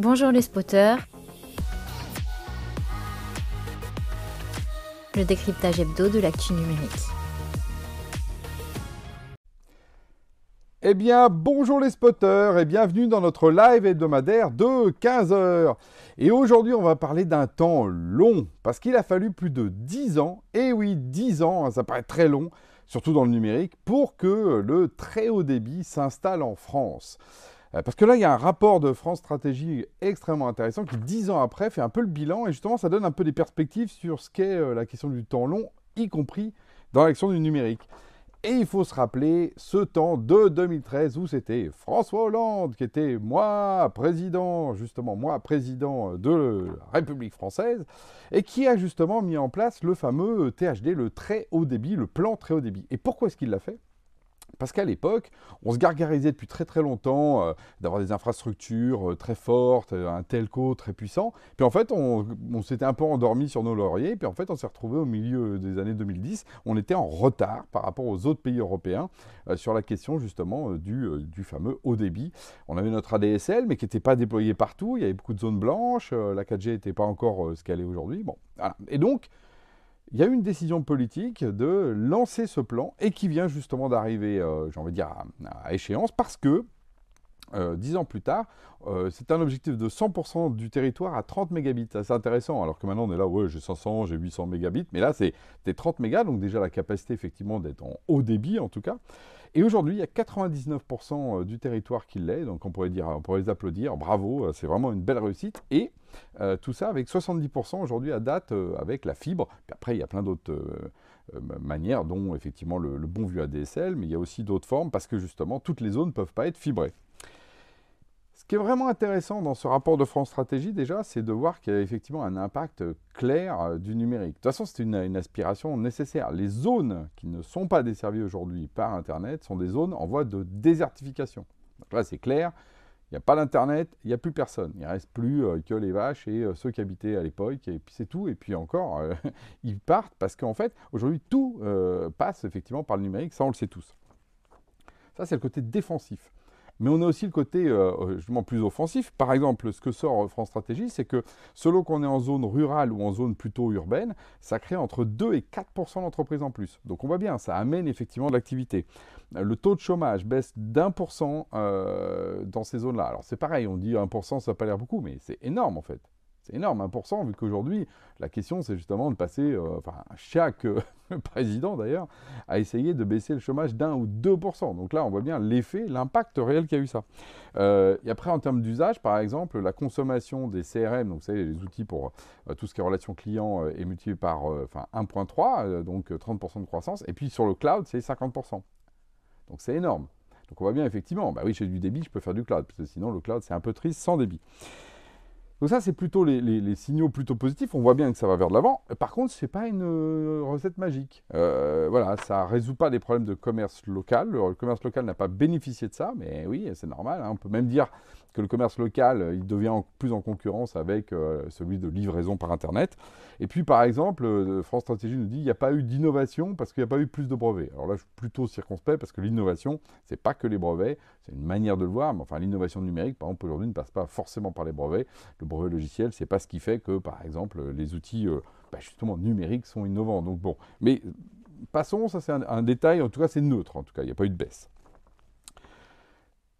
Bonjour les spotters. Le décryptage hebdo de l'actu numérique. Eh bien, bonjour les spotters et bienvenue dans notre live hebdomadaire de 15h. Et aujourd'hui, on va parler d'un temps long, parce qu'il a fallu plus de 10 ans, et oui, 10 ans, hein, ça paraît très long, surtout dans le numérique, pour que le très haut débit s'installe en France. Euh, parce que là, il y a un rapport de France Stratégie extrêmement intéressant qui, dix ans après, fait un peu le bilan et justement, ça donne un peu des perspectives sur ce qu'est euh, la question du temps long, y compris dans l'action du numérique. Et il faut se rappeler ce temps de 2013 où c'était François Hollande qui était moi président, justement moi président de la République française, et qui a justement mis en place le fameux THD, le très haut débit, le plan très haut débit. Et pourquoi est-ce qu'il l'a fait? Parce qu'à l'époque, on se gargarisait depuis très très longtemps euh, d'avoir des infrastructures euh, très fortes, euh, un telco très puissant. Puis en fait, on, s'était un peu endormi sur nos lauriers. Puis en fait, on s'est retrouvé au milieu des années 2010. On était en retard par rapport aux autres pays européens sur la question justement du, fameux haut débit. On avait notre ADSL, mais qui n'était pas déployé partout. Il y avait beaucoup de zones blanches. la 4G n'était pas encore ce qu'elle est aujourd'hui. Bon. Et donc, il y a une décision politique de lancer ce plan et qui vient justement d'arriver, euh, j'ai envie de dire, à, échéance parce que, euh, dix ans plus tard, euh, c'est un objectif de 100% du territoire à 30 mégabits. C'est intéressant, alors que maintenant on est là, ouais, j'ai 500, j'ai 800 mégabits, mais là c'est 30 mégas, donc déjà la capacité effectivement d'être en haut débit en tout cas. Et aujourd'hui, il y a 99% du territoire qui l'est, donc on pourrait dire, on pourrait les applaudir, bravo, c'est vraiment une belle réussite. Et euh, tout ça avec 70% aujourd'hui à date euh, avec la fibre. Après, il y a plein d'autres euh, manières, dont effectivement le, bon vieux ADSL, mais il y a aussi d'autres formes parce que justement, toutes les zones ne peuvent pas être fibrées. Qui est vraiment intéressant dans ce rapport de France Stratégie, déjà, c'est de voir qu'il y a effectivement un impact clair du numérique. De toute façon, c'est une, aspiration nécessaire. Les zones qui ne sont pas desservies aujourd'hui par Internet sont des zones en voie de désertification. Donc là, c'est clair, il n'y a pas d'Internet, il n'y a plus personne. Il ne reste plus euh, que les vaches et euh, ceux qui habitaient à l'époque, et puis c'est tout. Et puis encore, euh, ils partent parce qu'en fait, aujourd'hui, tout passe effectivement par le numérique, ça on le sait tous. Ça, c'est le côté défensif. Mais on a aussi le côté justement plus offensif. Par exemple, ce que sort France Stratégie, c'est que selon qu'on est en zone rurale ou en zone plutôt urbaine, ça crée entre 2 et 4% d'entreprises en plus. Donc on voit bien, ça amène effectivement de l'activité le taux de chômage baisse d'un pour cent euh, dans ces zones-là. Alors c'est pareil, on dit 1%, ça n'a pas l'air beaucoup, mais c'est énorme en fait. Énorme, 1%, vu qu'aujourd'hui, la question, c'est justement de passer, euh, enfin, chaque euh, président d'ailleurs, a essayé de baisser le chômage d'un ou 2%. Donc là, on voit bien l'effet, l'impact réel qu'il y a eu ça. et après, en termes d'usage, par exemple, la consommation des CRM, donc vous savez, les outils pour tout ce qui est relation client, est multiplié par enfin, 1.3, donc 30% de croissance. Et puis sur le cloud, c'est 50%. Donc c'est énorme. Donc on voit bien effectivement, bah oui, j'ai du débit, je peux faire du cloud, parce que sinon le cloud c'est un peu triste sans débit. Donc ça, c'est plutôt les, signaux plutôt positifs. On voit bien que ça va vers de l'avant. Par contre, ce n'est pas une euh, recette magique. Euh, voilà, ça ne résout pas des problèmes de commerce local. Le commerce local n'a pas bénéficié de ça, mais oui, c'est normal. Hein. On peut même dire que le commerce local, euh, il devient plus en concurrence avec celui de livraison par Internet. Et puis, par exemple, France Stratégie nous dit qu'il n'y a pas eu d'innovation parce qu'il n'y a pas eu plus de brevets. Alors là, je suis plutôt circonspect parce que l'innovation, ce n'est pas que les brevets, c'est une manière de le voir. Mais enfin, l'innovation numérique, par exemple, aujourd'hui, ne passe pas forcément par les brevets. Le brevet logiciel, c'est pas ce qui fait que, par exemple, les outils euh, bah, justement numériques sont innovants. Donc bon, mais passons, ça c'est un, détail, en tout cas c'est neutre, en tout cas, il n'y a pas eu de baisse.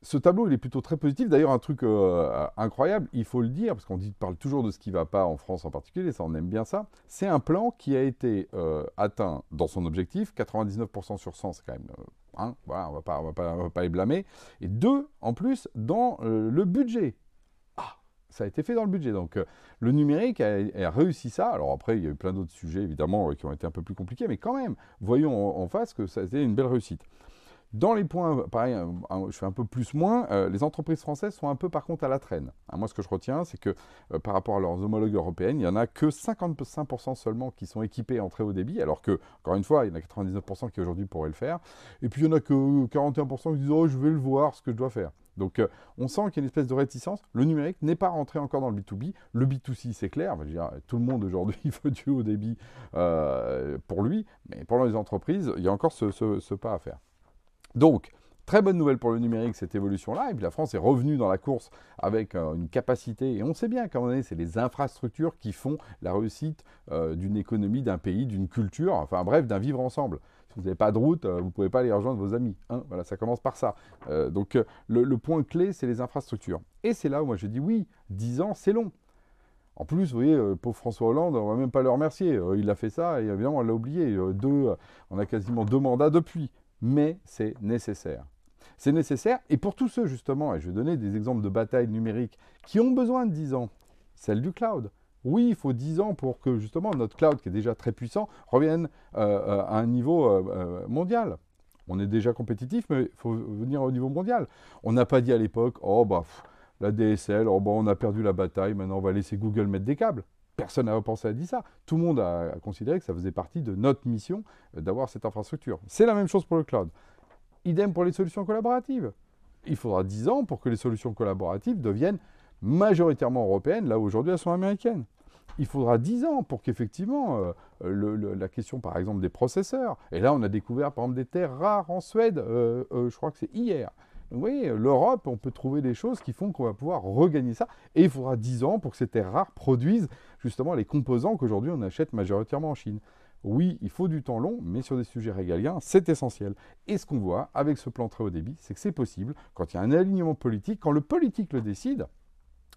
Ce tableau, il est plutôt très positif. D'ailleurs, un truc euh, incroyable, il faut le dire, parce qu'on parle toujours de ce qui ne va pas en France en particulier, ça on aime bien ça. C'est un plan qui a été euh, atteint dans son objectif, 99% sur 100, c'est quand même... Hein, voilà, on ne va pas les blâmer. Et deux, en plus, dans le budget ça a été fait dans le budget. Donc euh, le numérique a, réussi ça. Alors après, il y a eu plein d'autres sujets, évidemment, euh, qui ont été un peu plus compliqués, mais quand même, voyons en, face que ça a été une belle réussite. Dans les points, pareil, je fais un peu plus moins, euh, les entreprises françaises sont un peu par contre à la traîne. Hein, moi, ce que je retiens, c'est que par rapport à leurs homologues européennes, il n'y en a que 55% seulement qui sont équipés en très haut débit, alors que, encore une fois, il y en a 99% qui aujourd'hui pourraient le faire. Et puis, il n'y en a que 41% qui disent Oh, je vais le voir, ce que je dois faire. Donc euh, on sent qu'il y a une espèce de réticence. Le numérique n'est pas rentré encore dans le B2B. Le B2C, c'est clair. tout le monde aujourd'hui veut du haut débit euh, pour lui. Mais pour les entreprises, il y a encore ce, pas à faire. Donc, Très bonne nouvelle pour le numérique, cette évolution-là. Et puis la France est revenue dans la course avec euh, une capacité, et on sait bien qu'à un moment donné, c'est les infrastructures qui font la réussite euh, d'une économie, d'un pays, d'une culture, enfin bref, d'un vivre ensemble. Si vous n'avez pas de route, euh, vous ne pouvez pas aller rejoindre vos amis. Hein. voilà, ça commence par ça. donc le, point clé, c'est les infrastructures. Et c'est là où moi je dis oui, 10 ans, c'est long. En plus, vous voyez, pauvre François Hollande, on ne va même pas le remercier. il a fait ça et évidemment, on l'a oublié. deux, on a quasiment deux mandats depuis. Mais c'est nécessaire. C'est nécessaire, et pour tous ceux justement, et je vais donner des exemples de batailles numériques qui ont besoin de 10 ans, celle du cloud. Oui, il faut 10 ans pour que justement notre cloud, qui est déjà très puissant, revienne euh, euh, à un niveau euh, mondial. On est déjà compétitif, mais il faut venir au niveau mondial. On n'a pas dit à l'époque, oh bah, la DSL, oh bah, on a perdu la bataille, maintenant on va laisser Google mettre des câbles. Personne n'a pensé à dire ça. Tout le monde a considéré que ça faisait partie de notre mission d'avoir cette infrastructure. C'est la même chose pour le cloud. Idem pour les solutions collaboratives. Il faudra 10 ans pour que les solutions collaboratives deviennent majoritairement européennes, là où aujourd'hui elles sont américaines. Il faudra 10 ans pour qu'effectivement, euh, la question par exemple des processeurs, et là on a découvert par exemple des terres rares en Suède, euh, euh, je crois que c'est hier. Voyez, l'Europe, on peut trouver des choses qui font qu'on va pouvoir regagner ça, et il faudra 10 ans pour que ces terres rares produisent justement les composants qu'aujourd'hui on achète majoritairement en Chine. Oui, il faut du temps long, mais sur des sujets régaliens, c'est essentiel. Et ce qu'on voit avec ce plan très haut débit, c'est que c'est possible quand il y a un alignement politique, quand le politique le décide.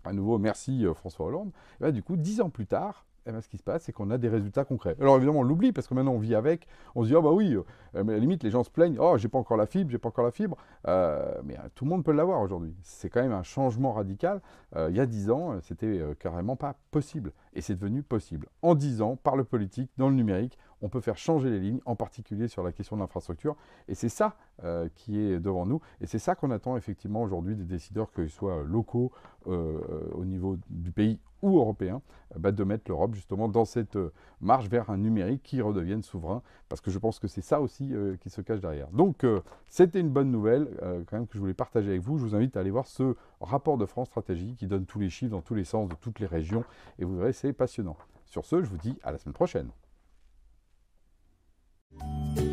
À nouveau, merci euh, François Hollande. Et du coup, dix ans plus tard, eh ben, ce qui se passe, c'est qu'on a des résultats concrets. Alors évidemment, on l'oublie parce que maintenant on vit avec. On se dit, oh bah oui, euh, mais à la limite, les gens se plaignent, oh, j'ai pas encore la fibre, j'ai pas encore la fibre. Euh, mais tout le monde peut l'avoir aujourd'hui. C'est quand même un changement radical. il y a dix ans, c'était carrément pas possible. Et c'est devenu possible. En dix ans, par le politique, dans le numérique, on peut faire changer les lignes, en particulier sur la question de l'infrastructure. Et c'est ça euh, qui est devant nous. Et c'est ça qu'on attend effectivement aujourd'hui des décideurs, qu'ils soient locaux euh, au niveau du pays ou européen, bah, de mettre l'Europe justement dans cette euh, marche vers un numérique qui redevienne souverain, parce que je pense que c'est ça aussi qui se cache derrière. Donc c'était une bonne nouvelle quand même que je voulais partager avec vous. Je vous invite à aller voir ce rapport de France Stratégie qui donne tous les chiffres dans tous les sens de toutes les régions, et vous verrez, c'est passionnant. Sur ce, je vous dis à la semaine prochaine. Música